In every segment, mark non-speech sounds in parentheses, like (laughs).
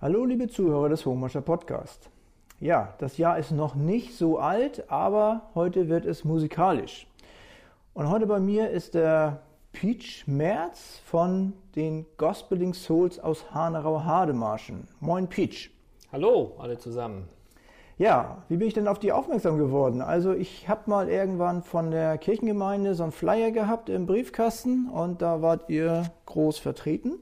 Hallo liebe Zuhörer des Hohmascher Podcast. Ja, das Jahr ist noch nicht so alt, aber heute wird es musikalisch. Und heute bei mir ist der Peach Merz von den Gospeling Souls aus Hanau-Hademarschen. Moin Peach. Hallo alle zusammen. Ja, wie bin ich denn auf die aufmerksam geworden? Also ich habe mal irgendwann von der Kirchengemeinde so einen Flyer gehabt im Briefkasten und da wart ihr groß vertreten.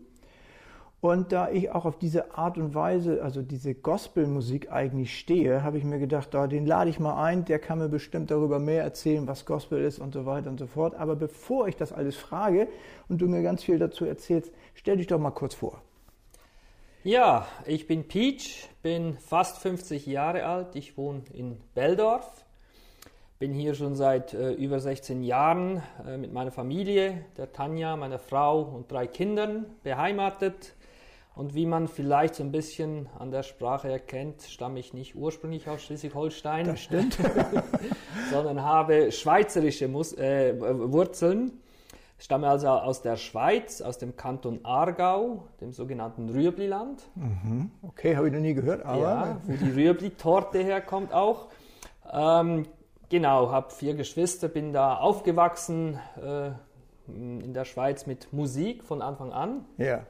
Und da ich auch auf diese Art und Weise, also diese Gospelmusik eigentlich stehe, habe ich mir gedacht, da, den lade ich mal ein, der kann mir bestimmt darüber mehr erzählen, was Gospel ist und so weiter und so fort. Aber bevor ich das alles frage und du mir ganz viel dazu erzählst, stell dich doch mal kurz vor. Ja, ich bin Peach, bin fast 50 Jahre alt, ich wohne in Beldorf, bin hier schon seit äh, über 16 Jahren äh, mit meiner Familie, der Tanja, meiner Frau und drei Kindern beheimatet und wie man vielleicht so ein bisschen an der Sprache erkennt, stamme ich nicht ursprünglich aus Schleswig-Holstein. Das stimmt. (laughs) sondern habe schweizerische Mus äh, Wurzeln. Stamme also aus der Schweiz, aus dem Kanton Aargau, dem sogenannten Rüebliland. Mhm. Okay, habe ich noch nie gehört, aber. Ja, wo die Rüebli-Torte herkommt auch. Ähm, genau, habe vier Geschwister, bin da aufgewachsen äh, in der Schweiz mit Musik von Anfang an. Ja.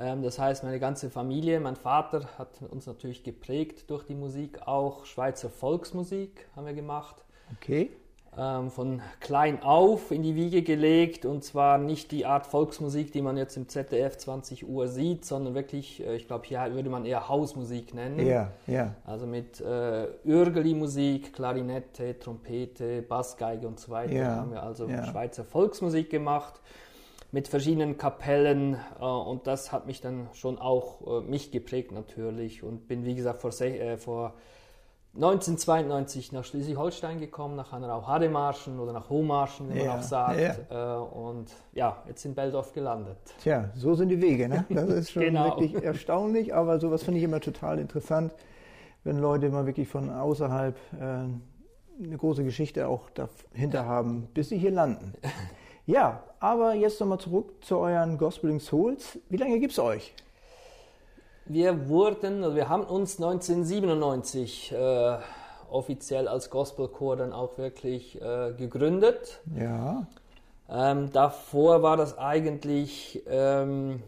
Ähm, das heißt, meine ganze Familie, mein Vater hat uns natürlich geprägt durch die Musik, auch Schweizer Volksmusik haben wir gemacht. Okay. Ähm, von klein auf in die Wiege gelegt und zwar nicht die Art Volksmusik, die man jetzt im ZDF 20 Uhr sieht, sondern wirklich, äh, ich glaube, hier würde man eher Hausmusik nennen. Ja, ja. Also mit äh, Örgeli-Musik, Klarinette, Trompete, Bassgeige und so weiter Ja, haben wir also. Schweizer Volksmusik gemacht mit verschiedenen Kapellen äh, und das hat mich dann schon auch äh, mich geprägt natürlich und bin wie gesagt vor, äh, vor 1992 nach Schleswig-Holstein gekommen, nach Hanau-Hademarschen oder nach Hohmarschen, wie Ja, man auch sagt ja. äh, und ja, jetzt in Beldorf gelandet. Tja, so sind die Wege, ne? Das ist schon (laughs) Genau. wirklich erstaunlich, aber sowas finde ich immer total interessant, wenn Leute mal wirklich von außerhalb äh, eine große Geschichte auch dahinter haben, bis sie hier landen. (laughs) Ja, aber jetzt nochmal zurück zu euren Gospeling Souls. Wie lange gibt's euch? Wir wurden, also wir haben uns 1997 äh, offiziell als Gospelchor dann auch wirklich äh, gegründet. Ja, Ähm, davor war das eigentlich ähm,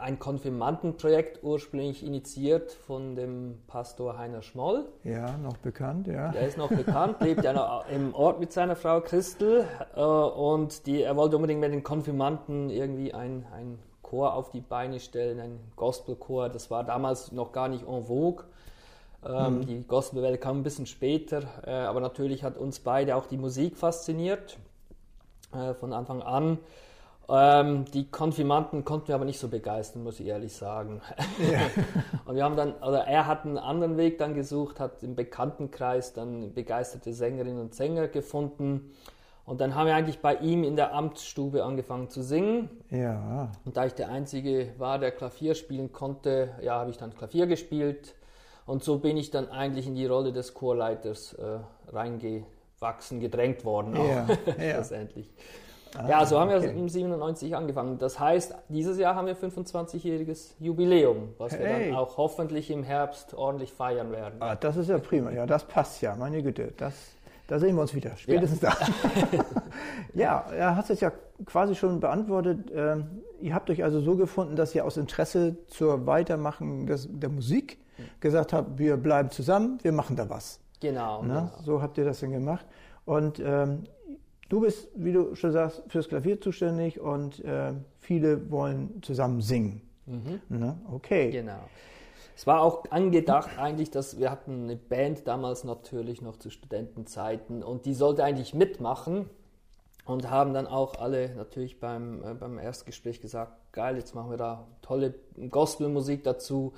ein Konfirmandenprojekt ursprünglich initiiert von dem Pastor Heiner Schmoll. ja, noch bekannt, ja. Der ist noch bekannt, lebt ja noch (laughs) im Ort mit seiner Frau Christel äh, und die, er wollte unbedingt mit den Konfirmanden irgendwie ein, ein Chor auf die Beine stellen, ein Gospelchor. Das war damals noch gar nicht en vogue. Ähm, Die Gospelwelle kam ein bisschen später, äh, aber natürlich hat uns beide auch die Musik fasziniert äh, von Anfang an. Ähm, die Konfirmanden konnten wir aber nicht so begeistern, muss ich ehrlich sagen. (laughs) und wir haben dann, oder er hat einen anderen Weg dann gesucht, hat im Bekanntenkreis dann begeisterte Sängerinnen und Sänger gefunden. Und dann haben wir eigentlich bei ihm in der Amtsstube angefangen zu singen. Ja, Und da ich der Einzige war, der Klavier spielen konnte, ja, habe ich dann Klavier gespielt. Und so bin ich dann eigentlich in die Rolle des Chorleiters äh, reingewachsen, gedrängt worden auch, Ja, (laughs) ja. letztendlich. Ja, so haben wir okay. um 97 angefangen. Das heißt, dieses Jahr haben wir 25-jähriges Jubiläum, was wir Hey. dann auch hoffentlich im Herbst ordentlich feiern werden. ah, das ist ja prima. Ja, das passt ja, meine Güte. Das, da sehen wir uns wieder. Spätestens da. (laughs) ja, er hat es ja quasi schon beantwortet. Ähm, ihr habt euch also so gefunden, dass ihr aus Interesse zur Weitermachen des, der Musik gesagt habt, wir bleiben zusammen, wir machen da was. Genau. Ne? genau. So habt ihr das dann gemacht. Und ähm, du bist, wie du schon sagst, fürs Klavier zuständig und äh, viele wollen zusammen singen. Ne? Okay. Genau. Es war auch angedacht eigentlich, dass wir hatten eine Band damals natürlich noch zu Studentenzeiten und die sollte eigentlich mitmachen und haben dann auch alle natürlich beim, äh, beim Erstgespräch gesagt, geil, jetzt machen wir da tolle Gospelmusik dazu.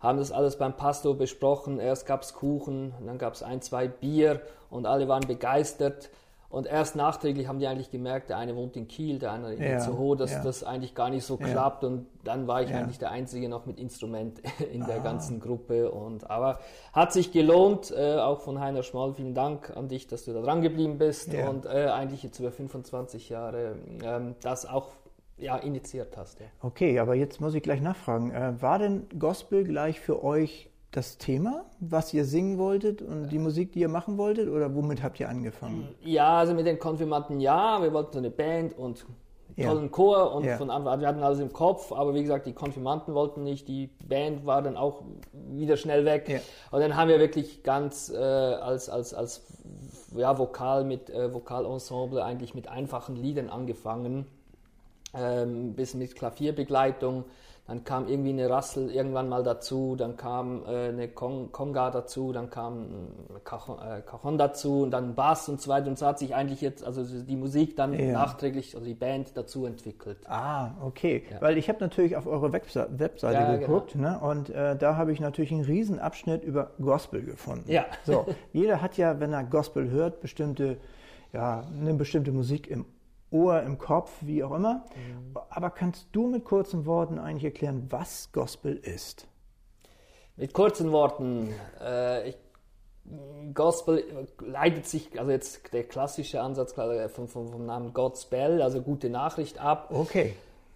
Haben das alles beim Pastor besprochen. Erst gab's Kuchen, und dann gab's ein, zwei Bier und alle waren begeistert. Und erst nachträglich haben die eigentlich gemerkt, der eine wohnt in Kiel, der andere in Ja, Itzehoe, dass ja. das eigentlich gar nicht so Ja. klappt. Und dann war ich Ja. eigentlich der Einzige noch mit Instrument (laughs) in der Ah. ganzen Gruppe. Und aber hat sich gelohnt, äh, auch von Heiner Schmoll. Vielen Dank an dich, dass du da dran geblieben bist und äh, eigentlich jetzt über 25 Jahre ähm, das auch ja, initiiert hast. Okay, aber jetzt muss ich gleich nachfragen. Äh, war denn Gospel gleich für euch das Thema, was ihr singen wolltet und die Musik, die ihr machen wolltet? Oder womit habt ihr angefangen? Ja, also mit den Konfirmanden ja. Wir wollten so eine Band und tollen ja. Chor und ja. von Anfang wir hatten alles im Kopf, aber wie gesagt, die Konfirmanden wollten nicht, die Band war dann auch wieder schnell weg. Ja. Und dann haben wir wirklich ganz äh, als, als, als ja, Vokal mit äh, Vokalensemble eigentlich mit einfachen Liedern angefangen, ähm, bisschen mit Klavierbegleitung dann kam irgendwie eine Rassel irgendwann mal dazu, dann kam äh, eine Kong Konga dazu, dann kam ein Cajon, äh, Cajon dazu und dann Bass und so weiter. Und so hat sich eigentlich jetzt also die Musik dann ja. nachträglich, also die Band dazu entwickelt. Ah, okay. Ja. Weil ich habe natürlich auf eure Webse Webseite ja, geguckt genau. ne? und äh, da habe ich natürlich einen riesen Abschnitt über Gospel gefunden. Ja. So, (laughs) jeder hat ja, wenn er Gospel hört, bestimmte, ja, eine bestimmte Musik im Ohr, im Kopf, wie auch immer. Mhm. Aber kannst du mit kurzen Worten eigentlich erklären, was Gospel ist? Mit kurzen Worten. Äh, ich, Gospel leitet sich, also jetzt der klassische Ansatz vom, vom, vom Namen God's Bell, also gute Nachricht ab. Okay.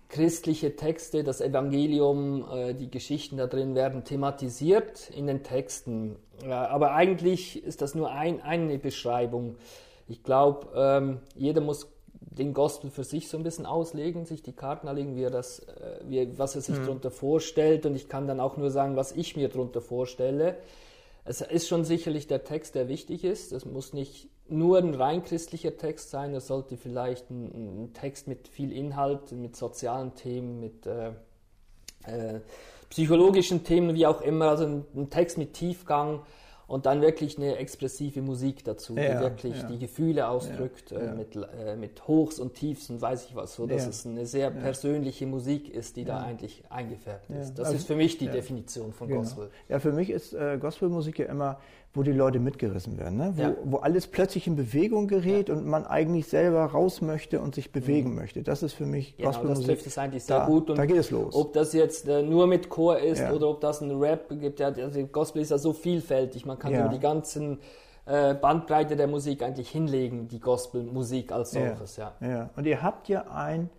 Christliche Texte, das Evangelium, äh, die Geschichten da drin werden thematisiert in den Texten. Aber eigentlich ist das nur ein, eine Beschreibung. Ich glaube, ähm, jeder muss den Gospel für sich so ein bisschen auslegen, sich die Karten anlegen, wie er das, äh, wie, was er sich mhm. darunter vorstellt. Und ich kann dann auch nur sagen, was ich mir darunter vorstelle. Es ist schon sicherlich der Text, der wichtig ist. Es muss nicht nur ein rein christlicher Text sein. Es sollte vielleicht ein, ein Text mit viel Inhalt, mit sozialen Themen, mit äh, äh, psychologischen Themen, wie auch immer. Also ein, ein Text mit Tiefgang und dann wirklich eine expressive Musik dazu, ja, die wirklich ja. die Gefühle ausdrückt, ja, äh, mit, äh, mit Hochs und Tiefs und weiß ich was, so dass es eine sehr persönliche Musik ist, die da eigentlich eingefärbt ist. Das also, ist für mich die Definition von genau. Gospel. Ja, für mich ist äh, Gospelmusik ja immer wo die Leute mitgerissen werden, ne? wo, ja. wo alles plötzlich in Bewegung gerät ja. und man eigentlich selber raus möchte und sich bewegen mhm. möchte. Das ist für mich genau, Gospelmusik. Das trifft es eigentlich sehr da, gut. Und da geht es los. Ob das jetzt äh, nur mit Chor ist ja. oder ob das ein Rap gibt, ja, also Gospel ist ja so vielfältig. Man kann über die ganzen äh, Bandbreite der Musik eigentlich hinlegen, die Gospelmusik als solches. Ja. Ja. Und ihr habt ja einen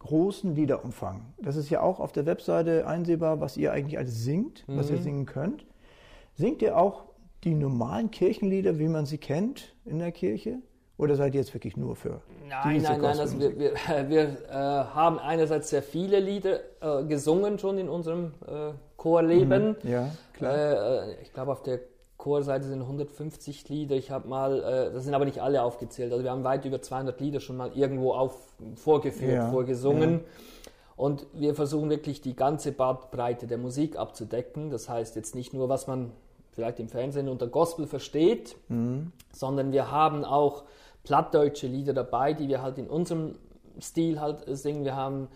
großen Liederumfang. Das ist ja auch auf der Webseite einsehbar, was ihr eigentlich alles singt, mhm. was ihr mhm. singen könnt. Singt ihr auch die normalen Kirchenlieder, wie man sie kennt in der Kirche? Oder seid ihr jetzt wirklich nur für Nein, nein, nein. Also wir, wir, wir äh, haben einerseits sehr viele Lieder äh, gesungen schon in unserem äh, Chorleben. Mhm, ja, klar. Äh, äh, ich glaube, auf der Chorseite sind 150 Lieder. Ich habe mal, äh, das sind aber nicht alle aufgezählt. Also wir haben weit über 200 Lieder schon mal irgendwo auf, vorgeführt, ja, vorgesungen. Ja. Und wir versuchen wirklich die ganze Bandbreite der Musik abzudecken. Das heißt jetzt nicht nur, was man vielleicht im Fernsehen unter Gospel versteht, mhm. sondern wir haben auch plattdeutsche Lieder dabei, die wir halt in unserem Stil halt singen. Wir haben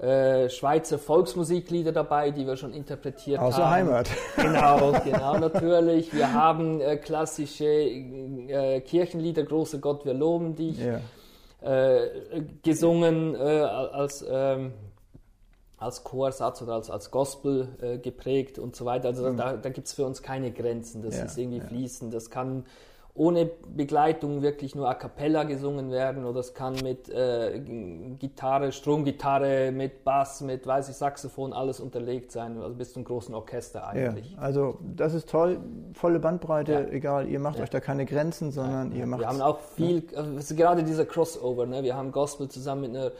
äh, Schweizer Volksmusiklieder dabei, die wir schon interpretiert Aus haben. Aus der Heimat. Genau, (laughs) genau, natürlich. Wir haben äh, klassische äh, Kirchenlieder, Großer Gott, wir loben dich, ja. Äh, gesungen äh, als ähm, als Chorsatz oder als, als Gospel äh, geprägt und so weiter. Also mhm. da, da gibt es für uns keine Grenzen. Das ja, ist irgendwie ja. fließend. Das kann ohne Begleitung wirklich nur a cappella gesungen werden oder es kann mit äh, Gitarre, Stromgitarre, mit Bass, mit weiß ich Saxophon alles unterlegt sein, also bis zum großen Orchester eigentlich. Ja, also das ist toll, volle Bandbreite, ja. egal, ihr macht ja. euch da keine Grenzen, sondern ihr macht. Wir haben auch viel, also gerade dieser Crossover, ne? wir haben Gospel zusammen mit einer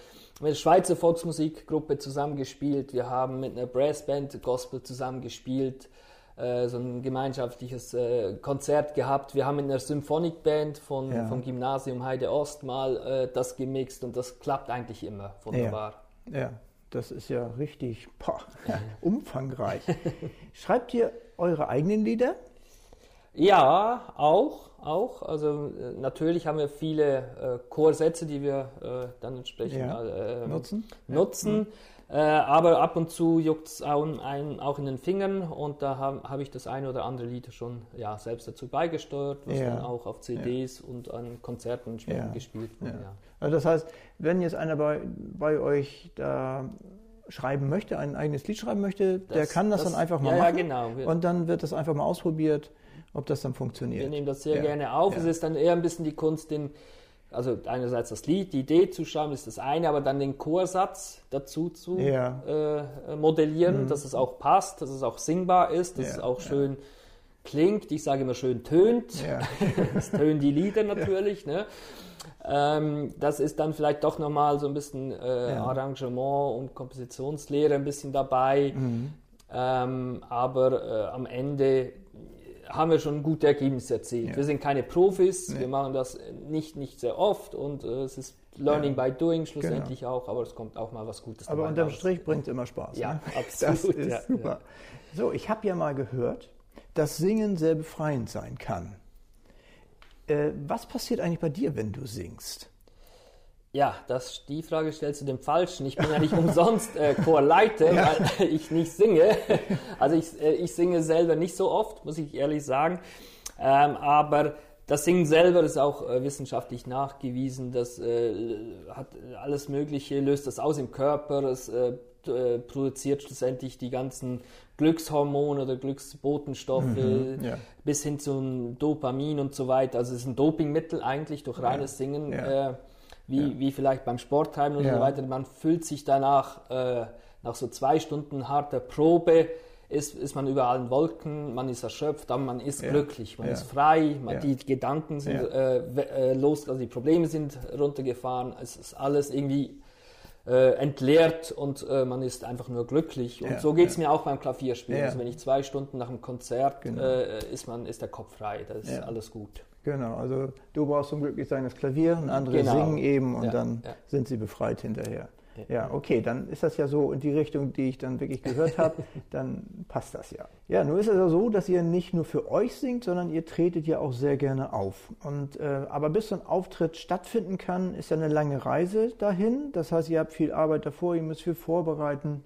mit einer Schweizer Volksmusikgruppe zusammengespielt. Wir haben mit einer Brassband Gospel zusammengespielt, äh, so ein gemeinschaftliches äh, Konzert gehabt. Wir haben mit einer Symphonikband von, ja. vom Gymnasium Heide Ost mal äh, das gemixt und das klappt eigentlich immer wunderbar. Ja, ja. das ist ja richtig boah, (laughs) umfangreich. Schreibt ihr eure eigenen Lieder? Ja, auch, auch. Also äh, natürlich haben wir viele äh, Chorsätze, die wir äh, dann entsprechend ja. nutzen. nutzen. Ja. Aber ab und zu juckt es auch, auch, in den Fingern und da habe hab ich das eine oder andere Lied schon ja, selbst dazu beigesteuert, was ja. dann auch auf CDs und an Konzerten gespielt wurde. Also das heißt, wenn jetzt einer bei, bei euch da schreiben möchte, ein eigenes Lied schreiben möchte, das, der kann das, das, dann einfach mal machen. Ja, genau. Und dann wird das einfach mal ausprobiert ob das dann funktioniert. Wir nehmen das sehr ja. gerne auf. Ja. Es ist dann eher ein bisschen die Kunst, den, also einerseits das Lied, die Idee zu schreiben ist das eine, aber dann den Chorsatz dazu zu ja. äh, modellieren, mhm. dass es auch passt, dass es auch singbar ist, dass es auch schön klingt. Ich sage immer schön tönt. (laughs) Es tönen die Lieder (laughs) natürlich. Ne? Ähm, das ist dann vielleicht doch nochmal so ein bisschen äh, Arrangement und Kompositionslehre ein bisschen dabei. Mhm. Ähm, aber äh, am Ende haben wir schon gute Ergebnisse erzielt. Ja. Wir sind keine Profis, nee. wir machen das nicht, nicht sehr oft und äh, es ist Learning ja. by Doing schlussendlich genau. auch, aber es kommt auch mal was Gutes Aber unterm raus. Strich bringt es immer Spaß. Ja, ne? (laughs) absolut. Das ist super. So, ich habe ja mal gehört, dass Singen sehr befreiend sein kann. Äh, was passiert eigentlich bei dir, wenn du singst? Ja, das, die Frage stellst du dem Falschen. Ich bin ja nicht umsonst äh, Chorleiter, ja. weil (laughs) ich nicht singe. Also ich, äh, ich singe selber nicht so oft, muss ich ehrlich sagen. Ähm, aber das Singen selber ist auch äh, wissenschaftlich nachgewiesen. Das äh, hat alles Mögliche, löst das aus im Körper. Es äh, äh, produziert schlussendlich die ganzen Glückshormone oder Glücksbotenstoffe mhm, ja. bis hin zum Dopamin und so weiter. Also es ist ein Dopingmittel eigentlich durch reines Singen. Ja wie, ja. wie vielleicht beim Sporttreiben und ja. so weiter. Man fühlt sich danach, äh, nach so zwei Stunden harter Probe, ist, ist man über allen Wolken, man ist erschöpft, aber man ist ja. glücklich, man ist frei, man, die Gedanken sind äh, äh, los, also die Probleme sind runtergefahren, es ist alles irgendwie äh, entleert und äh, man ist einfach nur glücklich. Und ja, so geht es ja. mir auch beim Klavierspielen. Ja. Also wenn ich zwei Stunden nach dem Konzert genau. äh, ist, man, ist der Kopf frei, da ist alles gut. Genau, also du brauchst zum glücklich sein das Klavier und andere genau. singen eben und dann sind sie befreit hinterher. Ja, okay, dann ist das ja so in die Richtung, die ich dann wirklich gehört habe, (laughs) dann passt das ja. Ja, nur ist es ja so, dass ihr nicht nur für euch singt, sondern ihr tretet ja auch sehr gerne auf. Und, äh, aber bis so ein Auftritt stattfinden kann, ist ja eine lange Reise dahin. Das heißt, ihr habt viel Arbeit davor, ihr müsst viel vorbereiten.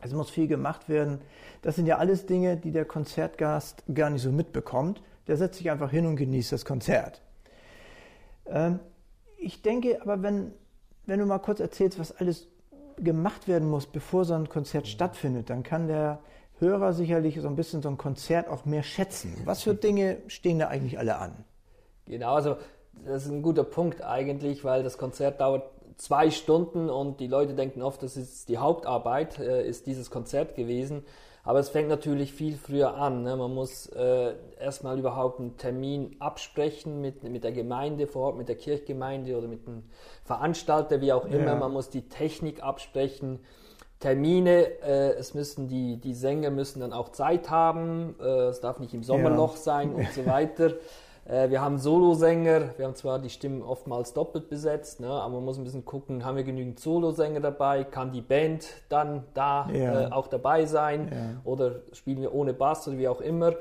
Es muss viel gemacht werden. Das sind ja alles Dinge, die der Konzertgast gar nicht so mitbekommt. Der setzt sich einfach hin und genießt das Konzert. Ähm, ich denke aber, wenn wenn du mal kurz erzählst, was alles gemacht werden muss, bevor so ein Konzert stattfindet, dann kann der Hörer sicherlich so ein bisschen so ein Konzert auch mehr schätzen. Was für Dinge stehen da eigentlich alle an? Genau, also das ist ein guter Punkt eigentlich, weil das Konzert dauert zwei Stunden und die Leute denken oft, das ist die Hauptarbeit, äh, ist dieses Konzert gewesen. Aber es fängt natürlich viel früher an. Ne? Man muss äh, erstmal überhaupt einen Termin absprechen mit, mit der Gemeinde vor Ort, mit der Kirchgemeinde oder mit dem Veranstalter, wie auch immer. Ja. Man muss die Technik absprechen. Termine, äh, es müssen die, die Sänger müssen dann auch Zeit haben, äh, es darf nicht im Sommerloch ja. sein und so weiter. (laughs) Äh, wir haben Solosänger, wir haben zwar die Stimmen oftmals doppelt besetzt, ne, aber man muss ein bisschen gucken, haben wir genügend Solosänger dabei, kann die Band dann da ja. äh, auch dabei sein ja. oder spielen wir ohne Bass oder wie auch immer.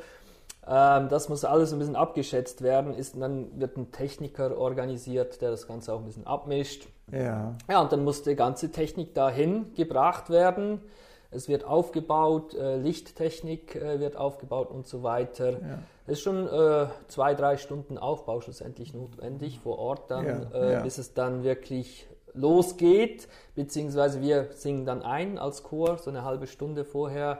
Ähm, das muss alles ein bisschen abgeschätzt werden, ist, dann wird ein Techniker organisiert, der das Ganze auch ein bisschen abmischt. Ja. ja, und dann muss die ganze Technik dahin gebracht werden. Es wird aufgebaut, äh, Lichttechnik äh, wird aufgebaut und so weiter. Ja. Es ist schon äh, zwei, drei Stunden Aufbau schlussendlich notwendig vor Ort dann, ja, äh, ja. bis es dann wirklich losgeht, beziehungsweise wir singen dann ein als Chor, so eine halbe Stunde vorher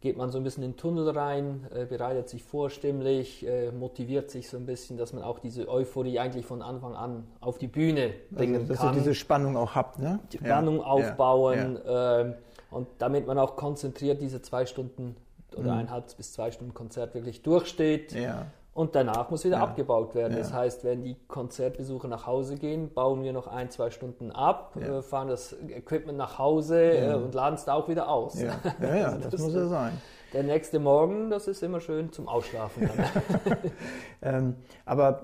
geht man so ein bisschen in den Tunnel rein, äh, bereitet sich vorstimmlich, äh, motiviert sich so ein bisschen, dass man auch diese Euphorie eigentlich von Anfang an auf die Bühne bringen also, dass kann. Dass ihr diese Spannung auch habt, ne? Die Spannung aufbauen äh, und damit man auch konzentriert diese zwei Stunden oder mhm. eineinhalb bis zwei Stunden Konzert wirklich durchsteht. Ja. Und danach muss wieder ja. abgebaut werden. Ja. Das heißt, wenn die Konzertbesucher nach Hause gehen, bauen wir noch ein, zwei Stunden ab, ja. Äh, fahren das Equipment nach Hause äh, und laden es da auch wieder aus. Ja, ja, (laughs) das, das muss ja sein. Der nächste Morgen, das ist immer schön zum Ausschlafen. (laughs) ähm, aber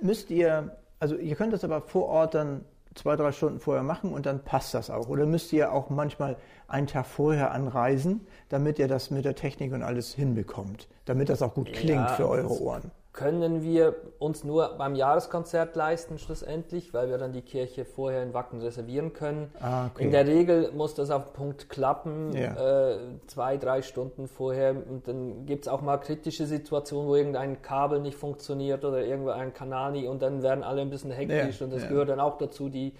müsst ihr, also ihr könnt das aber vor Ort dann zwei, drei Stunden vorher machen und dann passt das auch. Oder müsst ihr auch manchmal einen Tag vorher anreisen, damit ihr das mit der Technik und alles hinbekommt, damit das auch gut klingt ja, für eure Ohren? Können wir uns nur beim Jahreskonzert leisten schlussendlich, weil wir dann die Kirche vorher in Wacken reservieren können. Ah, okay. In der Regel muss das auf den Punkt klappen, ja. äh, zwei, drei Stunden vorher. Und dann gibt es auch mal kritische Situationen, wo irgendein Kabel nicht funktioniert oder irgendwo ein Kanal nicht und dann werden alle ein bisschen hektisch ja, und das ja. gehört dann auch dazu, die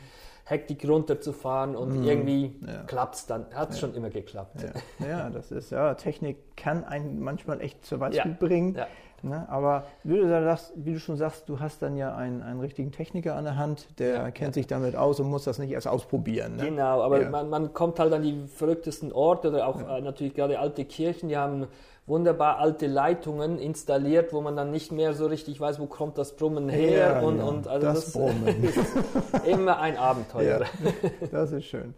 Hektik runterzufahren und mhm. irgendwie ja. klappt es dann. Hat es ja. schon immer geklappt. Ja. ja. das ist ja, Technik kann einen manchmal echt zur Weißglut bringen. Ne? Aber wie du, sagst, wie du, schon sagst, du hast dann ja einen, einen richtigen Techniker an der Hand, der ja, kennt ja. sich damit aus und muss das nicht erst ausprobieren. Ne? Genau, aber ja. man, man, kommt halt an die verrücktesten Orte oder auch äh, natürlich gerade alte Kirchen, die haben wunderbar alte Leitungen installiert, wo man dann nicht mehr so richtig weiß, wo kommt das Brummen her. und, und also das, das Brummen. (laughs) ist immer ein Abenteuer. das ist schön.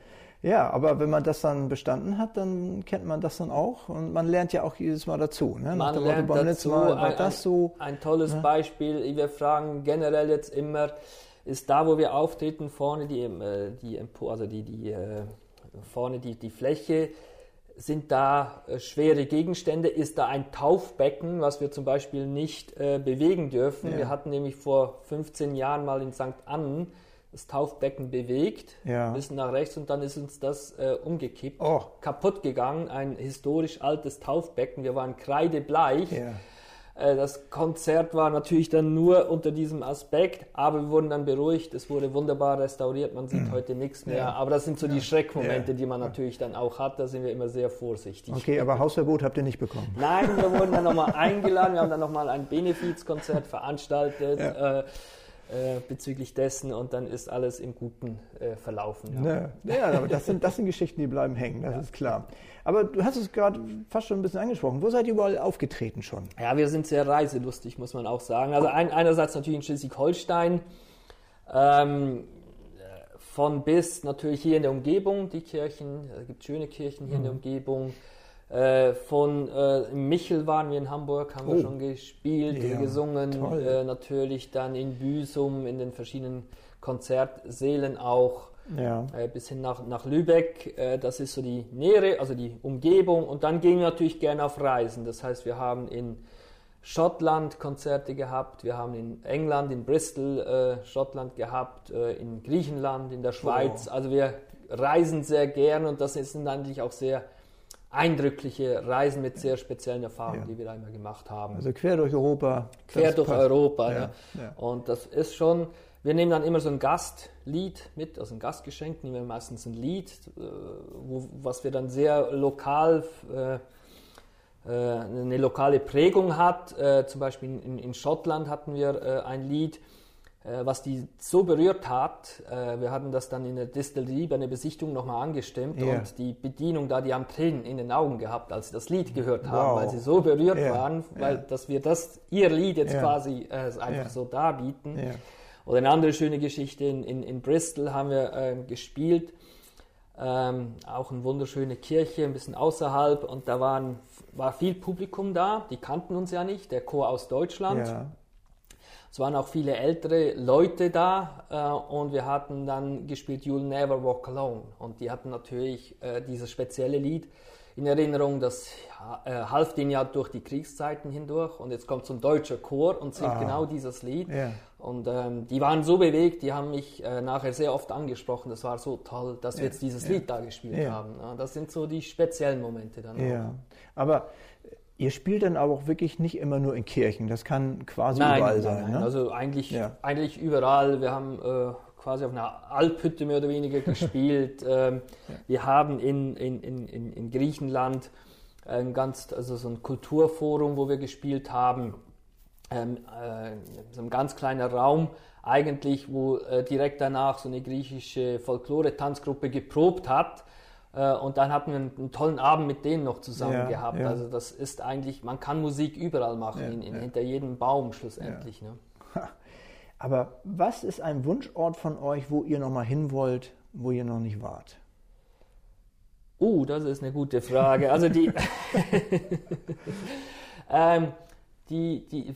Ja, aber wenn man das dann bestanden hat, dann kennt man das dann auch und man lernt ja auch jedes Mal dazu. Ne? Man lernt Motto, dazu. Mal, ein, das so, ein tolles ne? Beispiel. Wir fragen generell jetzt immer, ist da, wo wir auftreten, vorne die, äh, die also die, die äh, vorne die, die Fläche, sind da äh, schwere Gegenstände? Ist da ein Taufbecken, was wir zum Beispiel nicht äh, bewegen dürfen? Ja. Wir hatten nämlich vor 15 Jahren mal in St. Annen das Taufbecken bewegt, ja. bisschen nach rechts und dann ist uns das äh, umgekippt, oh. kaputt gegangen. Ein historisch altes Taufbecken. Wir waren kreidebleich. Ja. Äh, das Konzert war natürlich dann nur unter diesem Aspekt, aber wir wurden dann beruhigt. Es wurde wunderbar restauriert. Man sieht mhm. heute nichts mehr. Ja. Aber das sind so die Schreckmomente, die man natürlich dann auch hat. Da sind wir immer sehr vorsichtig. Okay, aber Hausverbot habt ihr nicht bekommen? Nein, wir wurden dann nochmal (laughs) eingeladen. Wir haben dann nochmal ein Benefizkonzert veranstaltet. Äh, äh, bezüglich dessen und dann ist alles im Guten äh, verlaufen. Ja. ja, (laughs) aber das sind, das sind Geschichten, die bleiben hängen, das ja. ist klar. Aber du hast es gerade fast schon ein bisschen angesprochen. Wo seid ihr überall aufgetreten schon? Ja, wir sind sehr reiselustig, muss man auch sagen. Also ein, einerseits natürlich in Schleswig-Holstein, ähm, von bis natürlich hier in der Umgebung, die Kirchen, es gibt schöne Kirchen hier mhm. in der mhm. Umgebung. Äh, von äh, Michel waren wir in Hamburg, haben oh. wir schon gespielt, ja, gesungen, äh, natürlich dann in Büsum, in den verschiedenen Konzertsälen auch, ja. Äh, bis hin nach, nach Lübeck. Äh, das ist so die Nähere, also die Umgebung. Und dann gehen wir natürlich gerne auf Reisen. Das heißt, wir haben in Schottland Konzerte gehabt, wir haben in England, in Bristol Schottland gehabt, in Griechenland, in der Schweiz. Oh. Also wir reisen sehr gern und das sind eigentlich auch sehr eindrückliche Reisen mit sehr speziellen Erfahrungen, ja. die wir da immer gemacht haben. Also quer durch Europa. Quer durch passt. Europa, ja. ja. Und das ist schon, wir nehmen dann immer so ein Gastlied mit, also ein Gastgeschenk, nehmen wir meistens ein Lied, äh, wo, was wir dann sehr lokal, äh, äh, eine lokale Prägung hat. Äh, zum Beispiel in, in, Schottland hatten wir äh, ein Lied, was die so berührt hat, äh, wir hatten das dann in der Distillerie bei einer Besichtigung nochmal angestimmt yeah. und die Bedienung da, die haben Tränen in den Augen gehabt, als sie das Lied gehört haben, wow. weil sie so berührt yeah. waren, weil yeah. dass wir das, ihr Lied jetzt quasi äh, einfach so darbieten. Oder eine andere schöne Geschichte, in, in, in Bristol haben wir äh, gespielt, ähm, auch eine wunderschöne Kirche, ein bisschen außerhalb und da waren, war viel Publikum da, die kannten uns ja nicht, der Chor aus Deutschland. Ja es waren auch viele ältere Leute da äh, und wir hatten dann gespielt You'll Never Walk Alone. Und die hatten natürlich äh, dieses spezielle Lied in Erinnerung, das äh, half denen ja durch die Kriegszeiten hindurch. Und jetzt kommt so ein deutscher Chor und singt ah. genau dieses Lied. Yeah. Und ähm, die waren so bewegt, die haben mich äh, nachher sehr oft angesprochen. Das war so toll, dass wir jetzt dieses yeah. Lied da gespielt yeah. haben. Ja, das sind so die speziellen Momente dann. Ja, aber Ihr spielt dann aber auch wirklich nicht immer nur in Kirchen, das kann quasi nein, überall sein. Nein, ne? Also eigentlich, ja. eigentlich überall. Wir haben äh, quasi auf einer Alphütte mehr oder weniger gespielt. (laughs) ähm, ja. Wir haben in, in, in, in Griechenland ein ganz, also so ein Kulturforum, wo wir gespielt haben. Ähm, äh, so ein ganz kleiner Raum eigentlich, wo äh, direkt danach so eine griechische Folklore-Tanzgruppe geprobt hat und dann hatten wir einen, einen, tollen Abend mit denen noch zusammen ja, gehabt. Ja. Also das ist eigentlich, man kann Musik überall machen, ja, in, in, hinter jedem Baum schlussendlich. Ne? Aber was ist ein Wunschort von euch, wo ihr noch mal hin wollt, wo ihr noch nicht wart? Uh, das ist eine gute Frage. Also die, (laughs) (laughs) ähm, die, die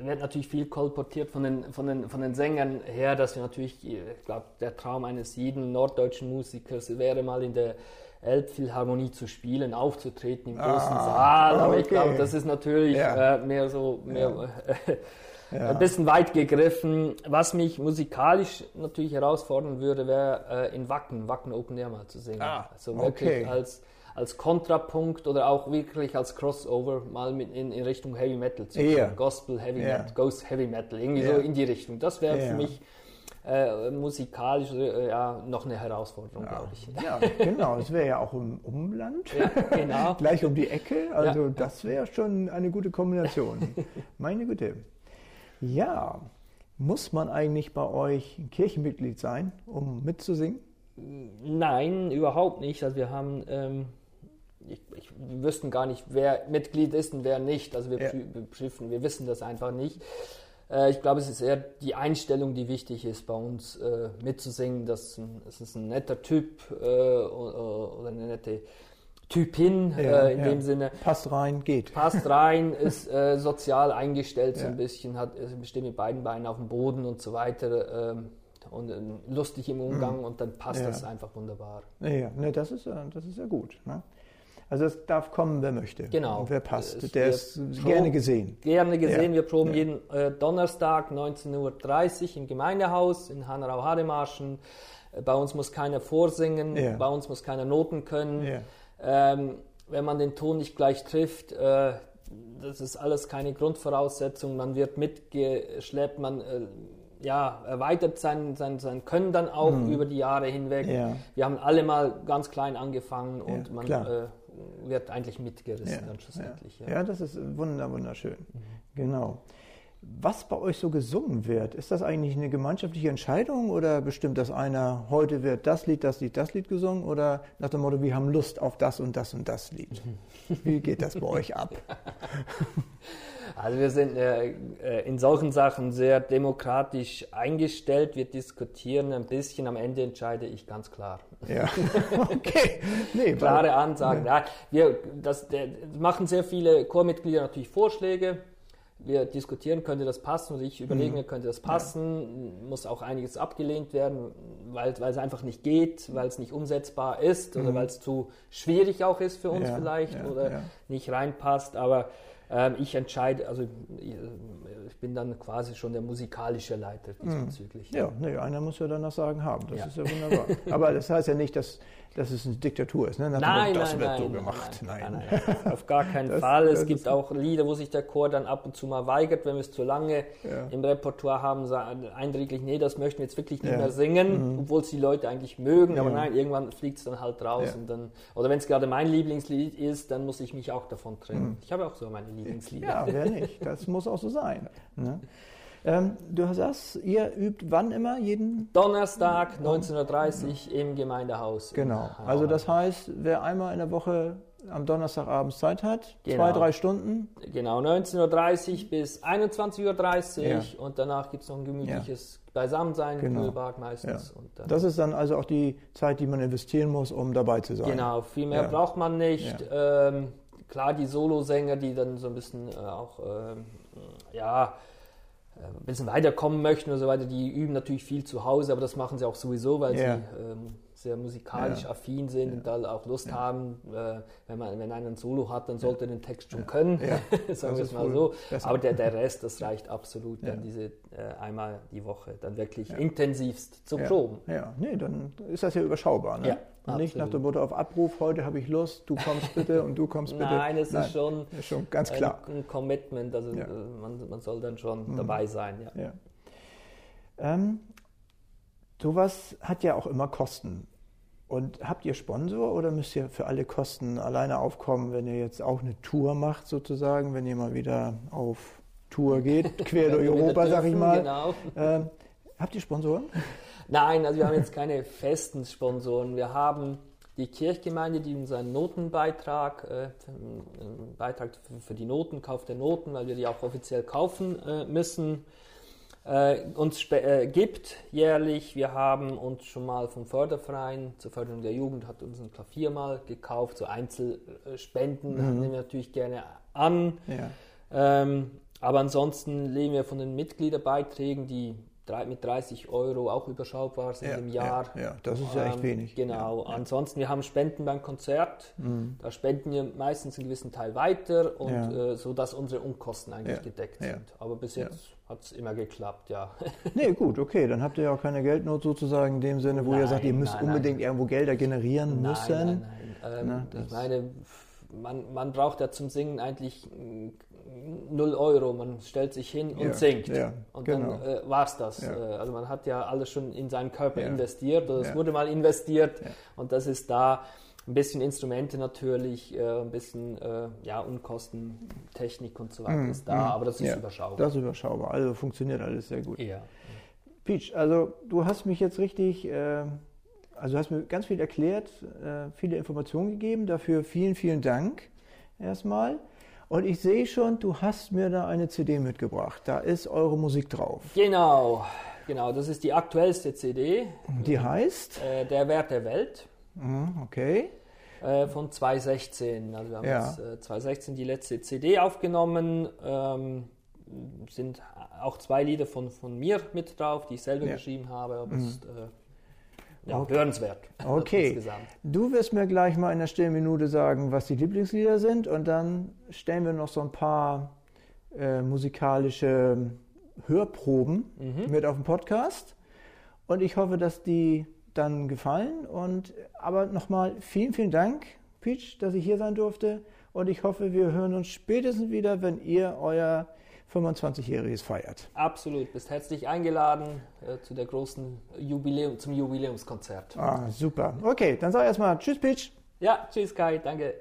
wird natürlich viel kolportiert von den, von, den, von den Sängern her, dass wir natürlich, ich glaube, der Traum eines jeden norddeutschen Musikers wäre mal in der Elbphilharmonie zu spielen, aufzutreten im ah, großen Saal. Aber okay. ich glaube, das ist natürlich ja. äh, mehr so mehr, ja. (laughs) Ja. ein bisschen weit gegriffen. Was mich musikalisch natürlich herausfordern würde, wäre äh, in Wacken, Wacken Open Air mal zu singen. Ah, also wirklich okay. als als Kontrapunkt oder auch wirklich als Crossover mal mit in, in Richtung Heavy Metal zu gehen. Yeah. Gospel, Heavy yeah. Metal, Ghost Heavy Metal, irgendwie yeah. so in die Richtung. Das wäre für mich äh, musikalisch äh, ja, noch eine Herausforderung, glaube ich. Ja, genau. Es wäre ja auch im Umland. Ja, genau. (laughs) Gleich um die Ecke. Also Ja. das wäre schon eine gute Kombination. (laughs) Meine Güte. Ja, muss man eigentlich bei euch ein Kirchenmitglied sein, um mitzusingen? Nein, überhaupt nicht. Also wir haben, ähm, ich, wir wüssten gar nicht, wer Mitglied ist und wer nicht. Also wir, Ja. prüfen, wir wissen das einfach nicht. Äh, ich glaube, es ist eher die Einstellung, die wichtig ist bei uns äh, mitzusingen. Das ist ein, es ist ein netter Typ äh, oder eine nette Typin Ja, äh, in ja. dem Sinne. Passt rein, geht. Passt rein, (laughs) ist äh, sozial eingestellt so Ja. ein bisschen, hat bestimmt mit beiden Beinen auf dem Boden und so weiter ähm, und lustig im Umgang und dann passt Mhm. Das einfach wunderbar. Ja, ne, das ist, das ist ja gut. Ne? Also es darf kommen, wer möchte. Genau. Und wer passt. Es Der ist gerne gesehen. Gerne gesehen, Ja. wir proben Ja. jeden äh, Donnerstag 19.30 Uhr im Gemeindehaus in Hanau-Hademarschen. Äh, Bei uns muss keiner vorsingen, Ja. bei uns muss keiner Noten können. Ähm, wenn man den Ton nicht gleich trifft, äh, das ist alles keine Grundvoraussetzung. Man wird mitgeschleppt, man äh, ja, erweitert sein, sein, sein Können dann auch über die Jahre hinweg. Mhm. Ja. Wir haben alle mal ganz klein angefangen und Ja, man äh, wird eigentlich mitgerissen Ja, dann schlussendlich. Ja. ja, das ist wunder, wunderschön. Mhm. Genau. Was bei euch so gesungen wird, ist das eigentlich eine gemeinschaftliche Entscheidung oder bestimmt das einer, heute wird das Lied, das Lied, das Lied gesungen oder nach dem Motto, wir haben Lust auf das und das und das Lied? Wie geht das bei euch ab? (laughs) Also wir sind äh, äh, in solchen Sachen sehr demokratisch eingestellt. Wir diskutieren ein bisschen. Am Ende entscheide ich ganz klar. Ja, (laughs) okay. Nee, Klare Ansagen. Ja, wir, das, der, machen sehr viele Chormitglieder natürlich Vorschläge. Wir diskutieren, könnte das passen oder ich überlege Mhm. mir, könnte das passen. Muss auch einiges abgelehnt werden, weil, weil es einfach nicht geht, weil es nicht umsetzbar ist oder weil es zu schwierig auch ist für uns Mhm. Ja, vielleicht ja, oder ja. nicht reinpasst. Aber ich entscheide, also ich, bin dann quasi schon der musikalische Leiter diesbezüglich. Mhm. Ja, nee, einer muss ja dann das Sagen haben. Das Ja. ist ja wunderbar. (laughs) Aber das heißt ja nicht, dass, dass es eine Diktatur ist. Ne? Nach Nein, das nein, wird nein, so gemacht. Nein, Nein. nein, auf gar keinen (laughs) Das- Fall. Es gibt auch Lieder, wo sich der Chor dann ab und zu mal weigert, wenn wir es zu lange Ja. im Repertoire haben, sagen eindringlich, nee, das möchten wir jetzt wirklich nicht Ja. Mhm. mehr singen, obwohl es die Leute eigentlich mögen, aber Ja. nein, irgendwann fliegt es dann halt raus Ja. und dann, oder wenn es gerade mein Lieblingslied ist, dann muss ich mich auch davon trennen. Ich habe auch so meine Lieblingslieder. Mhm. Ja, wer nicht? Das muss auch so sein. (laughs) Ne? Ähm, du sagst, ihr übt wann immer? Jeden? Donnerstag, 19.30 Uhr im Gemeindehaus. in Genau. Also das heißt, wer einmal in der Woche am Donnerstagabend Zeit hat, Genau. zwei, drei Stunden, Genau, 19.30 Uhr bis 21.30 Uhr Ja. und danach gibt es noch ein gemütliches Beisammensein, Genau. Kühlberg meistens. Dann, das ist dann also auch die Zeit, die man investieren muss, um dabei zu sein. genau, viel mehr Ja. braucht man nicht. Ähm, klar, die Solosänger, die dann so ein bisschen äh, auch, ähm, ja, äh, ein bisschen weiterkommen möchten und so weiter, die üben natürlich viel zu Hause, aber das machen sie auch sowieso, weil Ja. sie ähm, sehr musikalisch Ja. affin sind und da auch Lust haben. Äh, wenn, man, wenn einer ein Solo hat, dann sollte er den Text schon können, Ja. (laughs) sagen wir es mal so. besser. Aber der, der Rest, das reicht absolut, Ja. dann diese äh, einmal die Woche, dann wirklich intensivst zu Ja. proben. Ja, nee, dann ist das ja überschaubar. Ne? Und nicht nach absolut. dem Motto auf Abruf, heute habe ich Lust, du kommst bitte und du kommst bitte. Nein, es ist schon ist schon ganz ein, klar. ein Commitment, also Ja. äh, man, man soll dann schon dabei sein. Ja. Ja. Ähm, sowas hat ja auch immer Kosten. Und habt ihr Sponsor oder müsst ihr für alle Kosten alleine aufkommen, wenn ihr jetzt auch eine Tour macht, sozusagen, wenn ihr mal wieder auf Tour geht, (laughs) quer durch Europa, sag ich mal? Genau. Ähm, habt ihr Sponsoren? Nein, also wir haben jetzt keine festen Sponsoren. Wir haben die Kirchgemeinde, die uns einen Notenbeitrag, äh, einen Beitrag für- die Noten, Kauf der Noten, weil wir die auch offiziell kaufen äh, müssen, äh, uns äh, gibt jährlich. Wir haben uns schon mal vom Förderverein zur Förderung der Jugend hat uns ein Klavier mal gekauft, so Einzelspenden nehmen wir natürlich gerne an. Ja. Ähm, aber ansonsten leben wir von den Mitgliederbeiträgen, die mit 30 Euro auch überschaubar sind Ja, im Jahr. ja, ja, das ist ja echt Ähm, wenig. Genau. Ja. Ansonsten, wir haben Spenden beim Konzert. Da spenden wir meistens einen gewissen Teil weiter und äh, so, dass unsere Unkosten eigentlich gedeckt sind. Aber bis jetzt hat es immer geklappt, ja. (laughs) Nee, gut, okay, dann habt ihr ja auch keine Geldnot sozusagen in dem Sinne, wo ihr Nein, sagt, ihr müsst nein, unbedingt nein. irgendwo Gelder generieren müssen. Nein, nein, nein. Ähm, Ne, ich meine, man, man braucht ja zum Singen eigentlich 0 Euro. Man stellt sich hin und Ja, singt. ja, und genau. dann äh, war es das. Ja. Äh, also man hat ja alles schon in seinen Körper investiert oder es wurde mal investiert und das ist da ein bisschen Instrumente natürlich, äh, ein bisschen äh, ja, Unkosten, Technik und so weiter ist da, aber das ist Mhm. Überschaubar. Das ist überschaubar. Also funktioniert alles sehr gut. ja. Peach, also du hast mich jetzt richtig, äh, also du hast mir ganz viel erklärt, äh, viele Informationen gegeben. Dafür vielen, vielen Dank erstmal. Und ich sehe schon, du hast mir da eine CD mitgebracht. Da ist eure Musik drauf. Genau, genau, das ist die aktuellste CD, Die heißt, äh, Der Wert der Welt. Mhm, okay, Äh, von 2016. Also wir haben Ja. jetzt äh, 2016 die letzte CD aufgenommen. Ähm, sind auch zwei Lieder von, von mir mit drauf, die ich selber Ja. Mhm. geschrieben habe. Aber es ist äh, ja, Okay. hörenswert. (laughs) Okay. insgesamt. Du wirst mir gleich mal in der stillen Minute sagen, was die Lieblingslieder sind und dann stellen wir noch so ein paar äh, musikalische Hörproben mit auf dem Podcast und ich hoffe, dass die dann gefallen und aber nochmal vielen, vielen Dank, Peach, dass ich hier sein durfte und ich hoffe, wir hören uns spätestens wieder, wenn ihr euer 25-jähriges feiert. Absolut, bist herzlich eingeladen äh, zu der großen Jubiläum, zum Jubiläumskonzert. Ah, super. Okay, dann sag erstmal Tschüss, Peach. Ja, tschüss Kai, danke.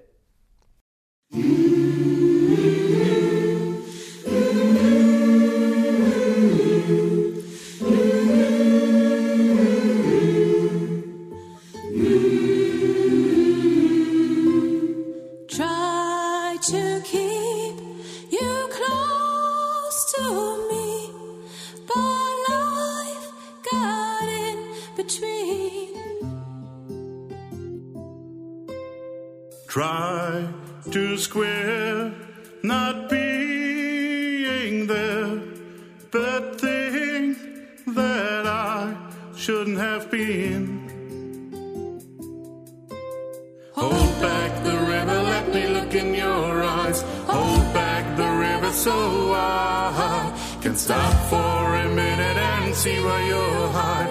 Try to square not being there, but think that I shouldn't have been. Hold back the river, let me look in your eyes. Hold back the river so I can stop for a minute and see where you're hide.